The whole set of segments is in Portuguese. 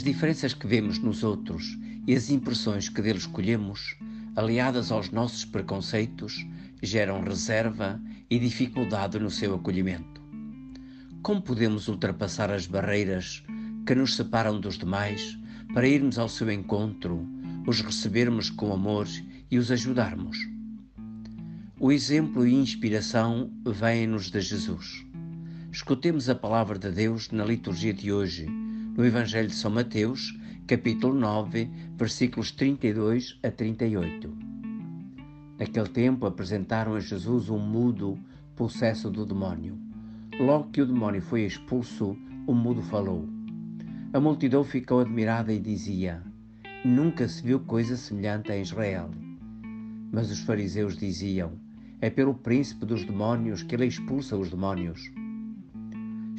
As diferenças que vemos nos outros e as impressões que deles colhemos, aliadas aos nossos preconceitos, geram reserva e dificuldade no seu acolhimento. Como podemos ultrapassar as barreiras que nos separam dos demais para irmos ao seu encontro, os recebermos com amor e os ajudarmos? O exemplo e inspiração vêm-nos de Jesus. Escutemos a palavra de Deus na liturgia de hoje, no Evangelho de São Mateus, capítulo 9, versículos 32 a 38. Naquele tempo apresentaram a Jesus um mudo possesso do demónio. Logo que o demónio foi expulso, o mudo falou. A multidão ficou admirada e dizia: Nunca se viu coisa semelhante em Israel. Mas os fariseus diziam: é pelo príncipe dos demónios que ele expulsa os demónios.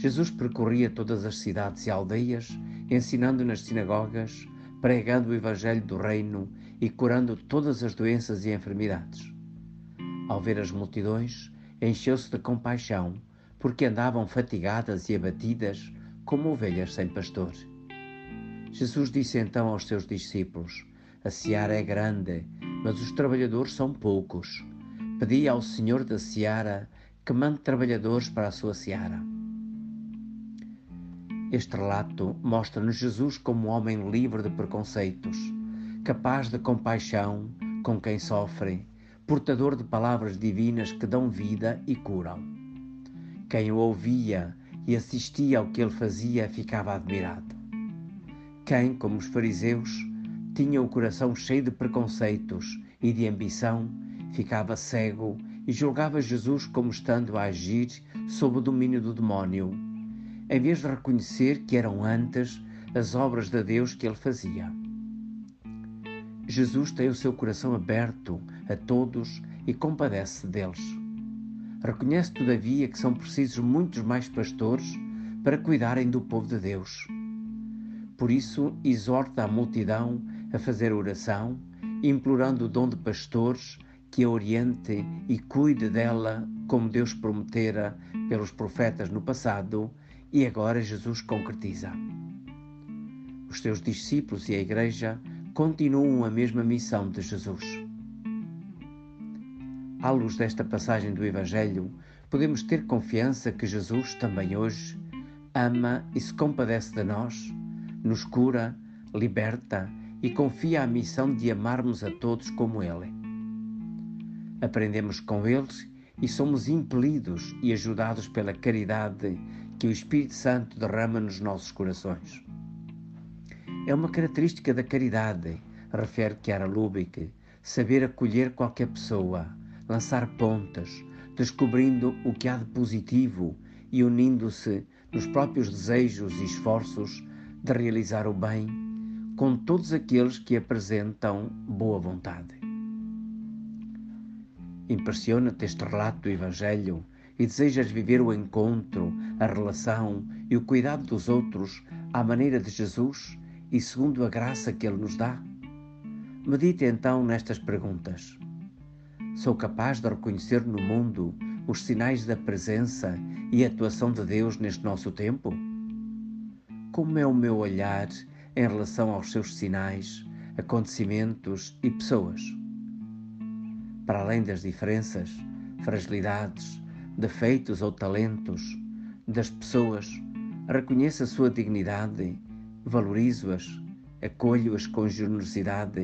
Jesus percorria todas as cidades e aldeias, ensinando nas sinagogas, pregando o evangelho do reino e curando todas as doenças e enfermidades. Ao ver as multidões, encheu-se de compaixão, porque andavam fatigadas e abatidas como ovelhas sem pastor. Jesus disse então aos seus discípulos: A seara é grande, mas os trabalhadores são poucos. Pedi ao Senhor da Seara que mande trabalhadores para a sua seara. Este relato mostra-nos Jesus como um homem livre de preconceitos, capaz de compaixão com quem sofre, portador de palavras divinas que dão vida e curam. Quem o ouvia e assistia ao que ele fazia ficava admirado. Quem, como os fariseus, tinha o coração cheio de preconceitos e de ambição, ficava cego e julgava Jesus como estando a agir sob o domínio do demónio, em vez de reconhecer que eram antes as obras de Deus que ele fazia. Jesus tem o seu coração aberto a todos e compadece deles. Reconhece, todavia, que são precisos muitos mais pastores para cuidarem do povo de Deus. Por isso, exorta a multidão a fazer oração, implorando o dom de pastores que a oriente e cuide dela como Deus prometera pelos profetas no passado e agora Jesus concretiza. Os seus discípulos e a Igreja continuam a mesma missão de Jesus. À luz desta passagem do Evangelho, podemos ter confiança que Jesus também hoje ama e se compadece de nós, nos cura, liberta e confia a missão de amarmos a todos como Ele aprendemos com eles e somos impelidos e ajudados pela caridade que o Espírito Santo derrama nos nossos corações. É uma característica da caridade, refere Chiara Lubick, saber acolher qualquer pessoa, lançar pontas, descobrindo o que há de positivo e unindo-se nos próprios desejos e esforços de realizar o bem com todos aqueles que apresentam boa vontade. Impressiona-te este relato do Evangelho e desejas viver o encontro, a relação e o cuidado dos outros à maneira de Jesus e segundo a graça que Ele nos dá? Medite então nestas perguntas. Sou capaz de reconhecer no mundo os sinais da presença e atuação de Deus neste nosso tempo? Como é o meu olhar em relação aos seus sinais, acontecimentos e pessoas? para além das diferenças, fragilidades, defeitos ou talentos das pessoas, reconheço a sua dignidade, valorizo-as, acolho-as com generosidade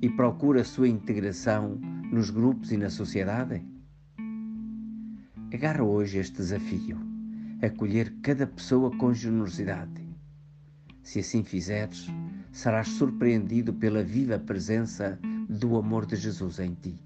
e procuro a sua integração nos grupos e na sociedade? Agarra hoje este desafio, acolher cada pessoa com generosidade. Se assim fizeres, serás surpreendido pela viva presença do amor de Jesus em ti.